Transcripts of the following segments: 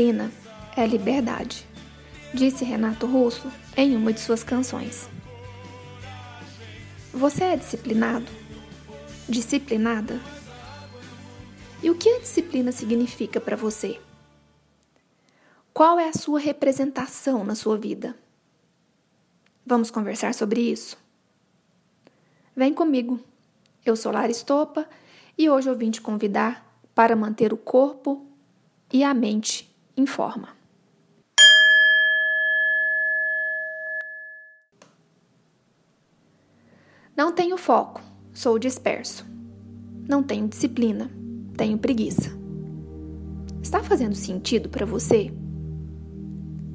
disciplina é liberdade, disse Renato Russo em uma de suas canções. Você é disciplinado? Disciplinada? E o que a disciplina significa para você? Qual é a sua representação na sua vida? Vamos conversar sobre isso? Vem comigo. Eu sou Lara Estopa e hoje eu vim te convidar para manter o corpo e a mente em forma. Não tenho foco, sou disperso. Não tenho disciplina, tenho preguiça. Está fazendo sentido para você?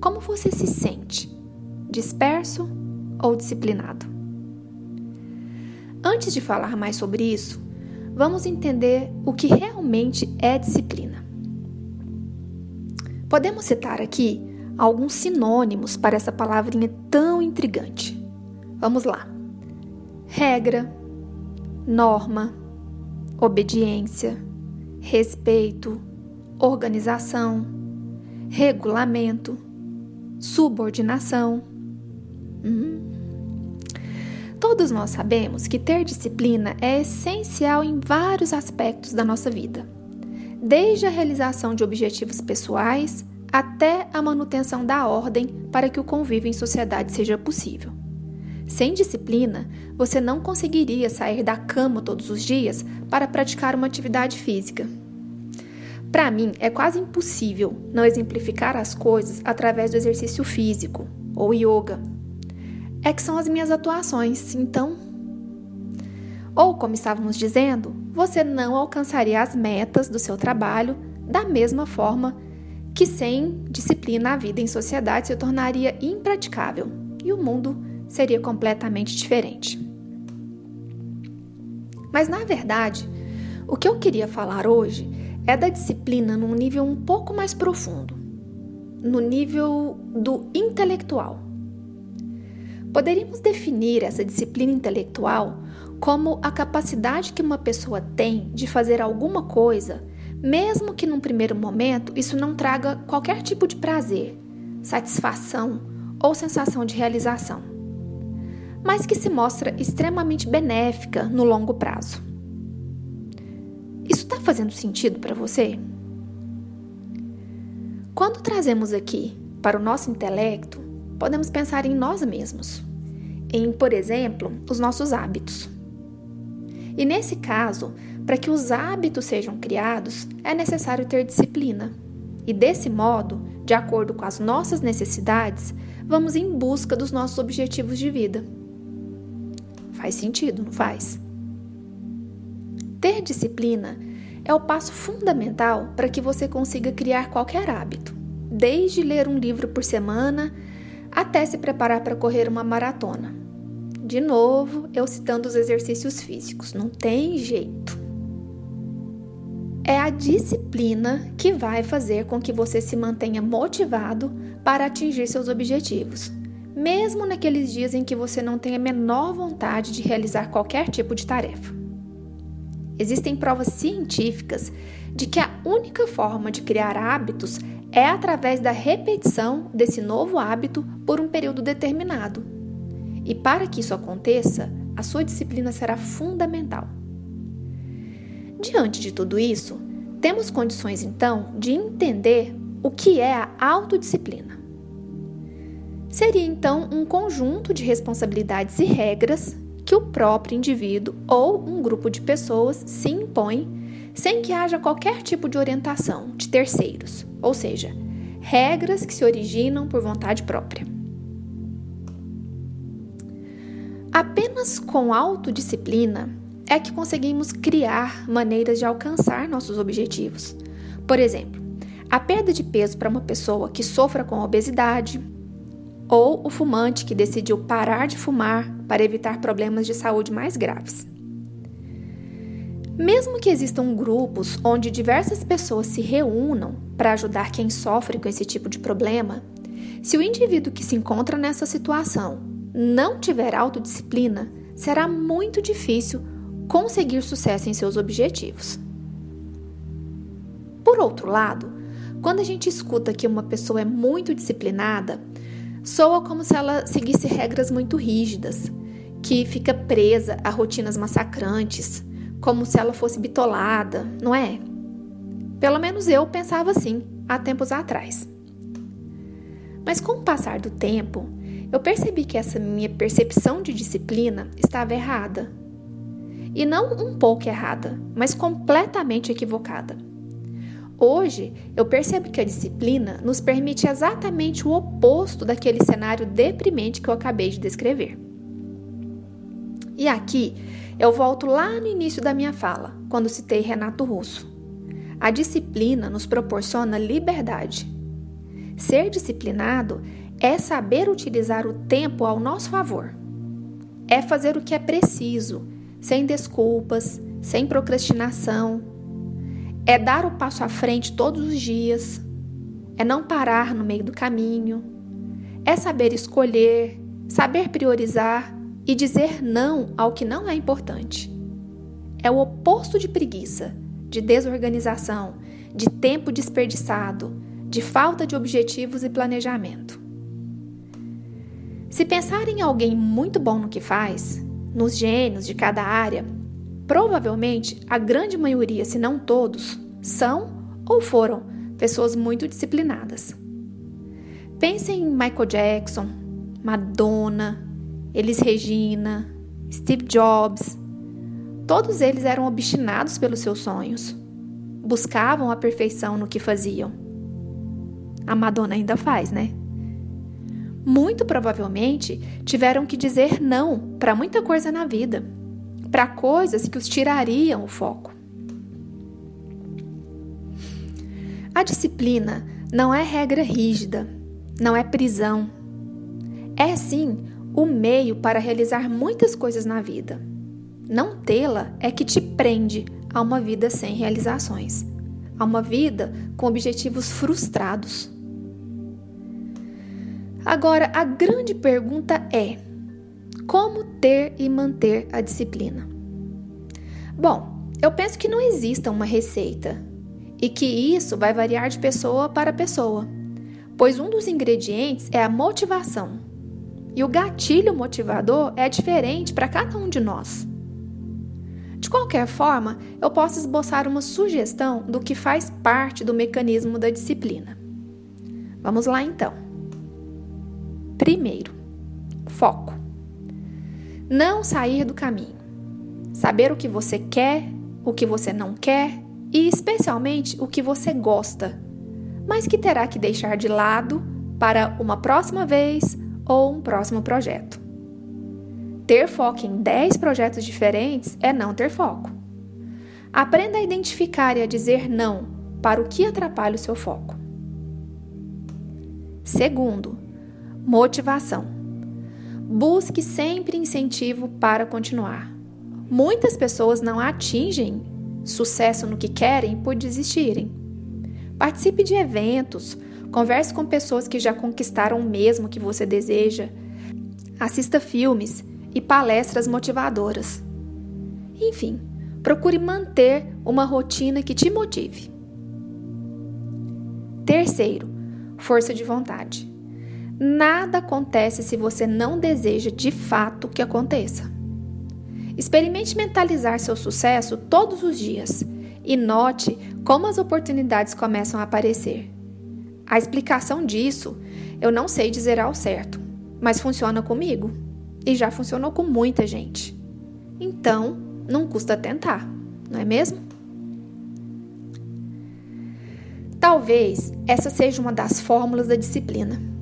Como você se sente? Disperso ou disciplinado? Antes de falar mais sobre isso, vamos entender o que realmente é disciplina. Podemos citar aqui alguns sinônimos para essa palavrinha tão intrigante. Vamos lá: regra, norma, obediência, respeito, organização, regulamento, subordinação. Hum. Todos nós sabemos que ter disciplina é essencial em vários aspectos da nossa vida, desde a realização de objetivos pessoais até a manutenção da ordem para que o convívio em sociedade seja possível. Sem disciplina, você não conseguiria sair da cama todos os dias para praticar uma atividade física. Para mim, é quase impossível não exemplificar as coisas através do exercício físico ou yoga. É que são as minhas atuações, então. Ou, como estávamos dizendo, você não alcançaria as metas do seu trabalho da mesma forma que sem disciplina a vida em sociedade se tornaria impraticável e o mundo seria completamente diferente. Mas na verdade, o que eu queria falar hoje é da disciplina num nível um pouco mais profundo, no nível do intelectual. Poderíamos definir essa disciplina intelectual como a capacidade que uma pessoa tem de fazer alguma coisa, mesmo que num primeiro momento isso não traga qualquer tipo de prazer, satisfação ou sensação de realização, mas que se mostra extremamente benéfica no longo prazo. Isso está fazendo sentido para você? Quando trazemos aqui para o nosso intelecto, podemos pensar em nós mesmos, em, por exemplo, os nossos hábitos. E nesse caso, para que os hábitos sejam criados, é necessário ter disciplina. E desse modo, de acordo com as nossas necessidades, vamos em busca dos nossos objetivos de vida. Faz sentido, não faz? Ter disciplina é o passo fundamental para que você consiga criar qualquer hábito, desde ler um livro por semana até se preparar para correr uma maratona. De novo, eu citando os exercícios físicos, não tem jeito. É a disciplina que vai fazer com que você se mantenha motivado para atingir seus objetivos, mesmo naqueles dias em que você não tem a menor vontade de realizar qualquer tipo de tarefa. Existem provas científicas de que a única forma de criar hábitos é através da repetição desse novo hábito por um período determinado. E para que isso aconteça, a sua disciplina será fundamental. Diante de tudo isso, temos condições então de entender o que é a autodisciplina. Seria então um conjunto de responsabilidades e regras que o próprio indivíduo ou um grupo de pessoas se impõe sem que haja qualquer tipo de orientação de terceiros, ou seja, regras que se originam por vontade própria. Apenas com autodisciplina é que conseguimos criar maneiras de alcançar nossos objetivos. Por exemplo, a perda de peso para uma pessoa que sofra com obesidade, ou o fumante que decidiu parar de fumar para evitar problemas de saúde mais graves. Mesmo que existam grupos onde diversas pessoas se reúnam para ajudar quem sofre com esse tipo de problema, se o indivíduo que se encontra nessa situação não tiver autodisciplina, será muito difícil conseguir sucesso em seus objetivos. Por outro lado, quando a gente escuta que uma pessoa é muito disciplinada, soa como se ela seguisse regras muito rígidas, que fica presa a rotinas massacrantes, como se ela fosse bitolada, não é? Pelo menos eu pensava assim há tempos atrás. Mas com o passar do tempo, eu percebi que essa minha percepção de disciplina estava errada. E não um pouco errada, mas completamente equivocada. Hoje, eu percebo que a disciplina nos permite exatamente o oposto daquele cenário deprimente que eu acabei de descrever. E aqui eu volto lá no início da minha fala, quando citei Renato Russo. A disciplina nos proporciona liberdade. Ser disciplinado é saber utilizar o tempo ao nosso favor. É fazer o que é preciso, sem desculpas, sem procrastinação. É dar o passo à frente todos os dias. É não parar no meio do caminho. É saber escolher, saber priorizar e dizer não ao que não é importante. É o oposto de preguiça, de desorganização, de tempo desperdiçado, de falta de objetivos e planejamento. Se pensar em alguém muito bom no que faz, nos gênios de cada área, provavelmente a grande maioria, se não todos, são ou foram pessoas muito disciplinadas. Pensem em Michael Jackson, Madonna, Elis Regina, Steve Jobs. Todos eles eram obstinados pelos seus sonhos. Buscavam a perfeição no que faziam. A Madonna ainda faz, né? Muito provavelmente tiveram que dizer não para muita coisa na vida, para coisas que os tirariam o foco. A disciplina não é regra rígida, não é prisão. É sim o meio para realizar muitas coisas na vida. Não tê-la é que te prende a uma vida sem realizações, a uma vida com objetivos frustrados. Agora, a grande pergunta é: como ter e manter a disciplina? Bom, eu penso que não exista uma receita e que isso vai variar de pessoa para pessoa, pois um dos ingredientes é a motivação. E o gatilho motivador é diferente para cada um de nós. De qualquer forma, eu posso esboçar uma sugestão do que faz parte do mecanismo da disciplina. Vamos lá então. Primeiro, foco. Não sair do caminho. Saber o que você quer, o que você não quer e, especialmente, o que você gosta, mas que terá que deixar de lado para uma próxima vez ou um próximo projeto. Ter foco em 10 projetos diferentes é não ter foco. Aprenda a identificar e a dizer não para o que atrapalha o seu foco. Segundo, motivação. Busque sempre incentivo para continuar. Muitas pessoas não atingem sucesso no que querem por desistirem. Participe de eventos, Converse com pessoas que já conquistaram o mesmo que você deseja. Assista filmes e palestras motivadoras. Enfim, procure manter uma rotina que te motive. Terceiro, força de vontade. Nada acontece se você não deseja de fato que aconteça. Experimente mentalizar seu sucesso todos os dias e note como as oportunidades começam a aparecer. A explicação disso eu não sei dizer ao certo, mas funciona comigo e já funcionou com muita gente. Então, não custa tentar, não é mesmo? Talvez essa seja uma das fórmulas da disciplina.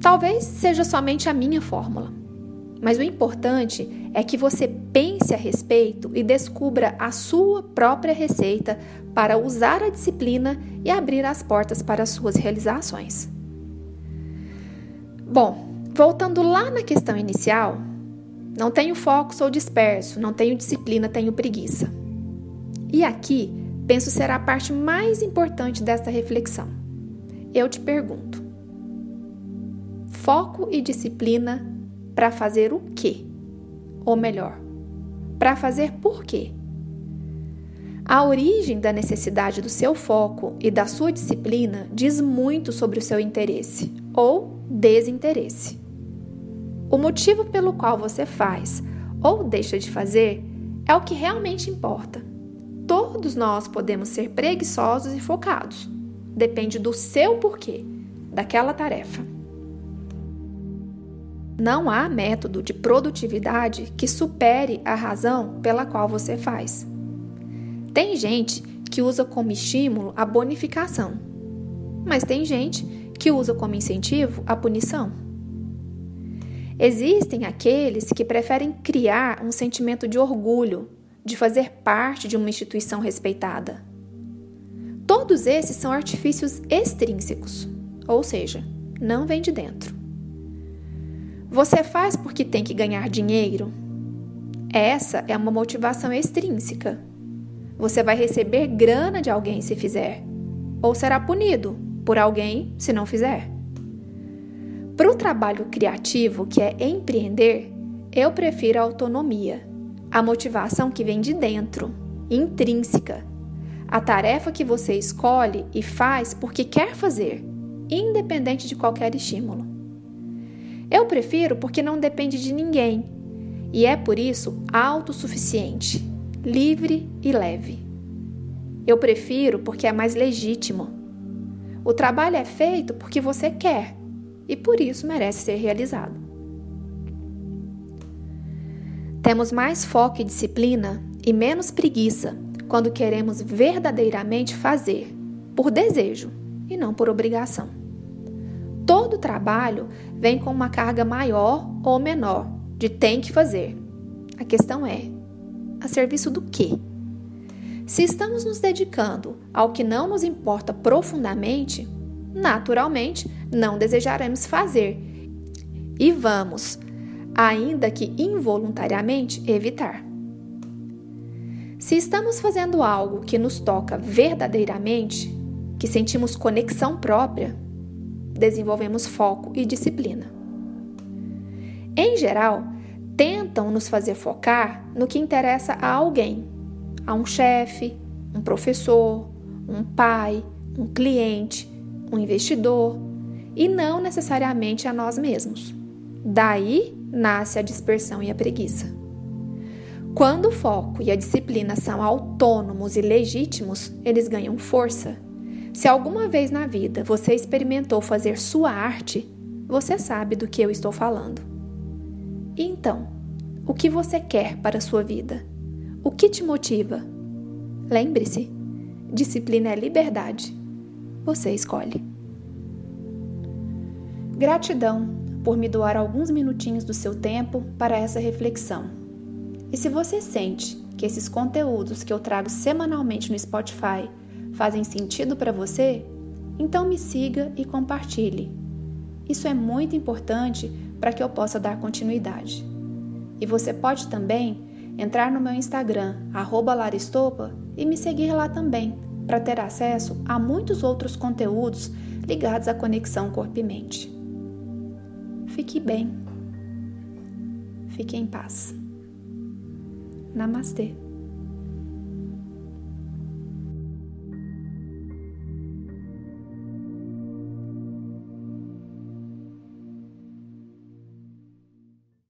Talvez seja somente a minha fórmula. Mas o importante é que você pense a respeito e descubra a sua própria receita para usar a disciplina e abrir as portas para as suas realizações. Bom, voltando lá na questão inicial, não tenho foco, sou disperso, não tenho disciplina, tenho preguiça. E aqui, penso ser a parte mais importante desta reflexão. Eu te pergunto: foco e disciplina para fazer o quê? Ou melhor, para fazer por quê? A origem da necessidade do seu foco e da sua disciplina diz muito sobre o seu interesse ou desinteresse. O motivo pelo qual você faz ou deixa de fazer é o que realmente importa. Todos nós podemos ser preguiçosos e focados. Depende do seu porquê, daquela tarefa. Não há método de produtividade que supere a razão pela qual você faz. Tem gente que usa como estímulo a bonificação, mas tem gente que usa como incentivo a punição. Existem aqueles que preferem criar um sentimento de orgulho de fazer parte de uma instituição respeitada. Todos esses são artifícios extrínsecos, ou seja, não vem de dentro. Você faz porque tem que ganhar dinheiro? Essa é uma motivação extrínseca você vai receber grana de alguém se fizer, ou será punido por alguém se não fizer. Para o trabalho criativo, que é empreender, eu prefiro a autonomia, a motivação que vem de dentro, intrínseca, a tarefa que você escolhe e faz porque quer fazer, independente de qualquer estímulo. Eu prefiro porque não depende de ninguém e é por isso autossuficiente livre e leve. Eu prefiro porque é mais legítimo. O trabalho é feito porque você quer e por isso merece ser realizado. Temos mais foco e disciplina e menos preguiça quando queremos verdadeiramente fazer, por desejo e não por obrigação. Trabalho vem com uma carga maior ou menor de tem que fazer. A questão é: a serviço do quê? Se estamos nos dedicando ao que não nos importa profundamente, naturalmente não desejaremos fazer e vamos, ainda que involuntariamente, evitar. Se estamos fazendo algo que nos toca verdadeiramente, que sentimos conexão própria, desenvolvemos foco e disciplina. Em geral, tentam nos fazer focar no que interessa a alguém, a um chefe, um professor, um pai, um cliente, um investidor, e não necessariamente a nós mesmos. Daí nasce a dispersão e a preguiça. Quando o foco e a disciplina são autônomos e legítimos, eles ganham força. Se alguma vez na vida você experimentou fazer sua arte, você sabe do que eu estou falando. E então, o que você quer para a sua vida? O que te motiva? Lembre-se: disciplina é liberdade. Você escolhe. Gratidão por me doar alguns minutinhos do seu tempo para essa reflexão. E se você sente que esses conteúdos que eu trago semanalmente no Spotify fazem sentido para você, então me siga e compartilhe. Isso é muito importante para que eu possa dar continuidade. E você pode também entrar no meu Instagram, Laristopa, e me seguir lá também, para ter acesso a muitos outros conteúdos ligados à conexão corpo e mente. Fique bem. Fique em paz. Namastê.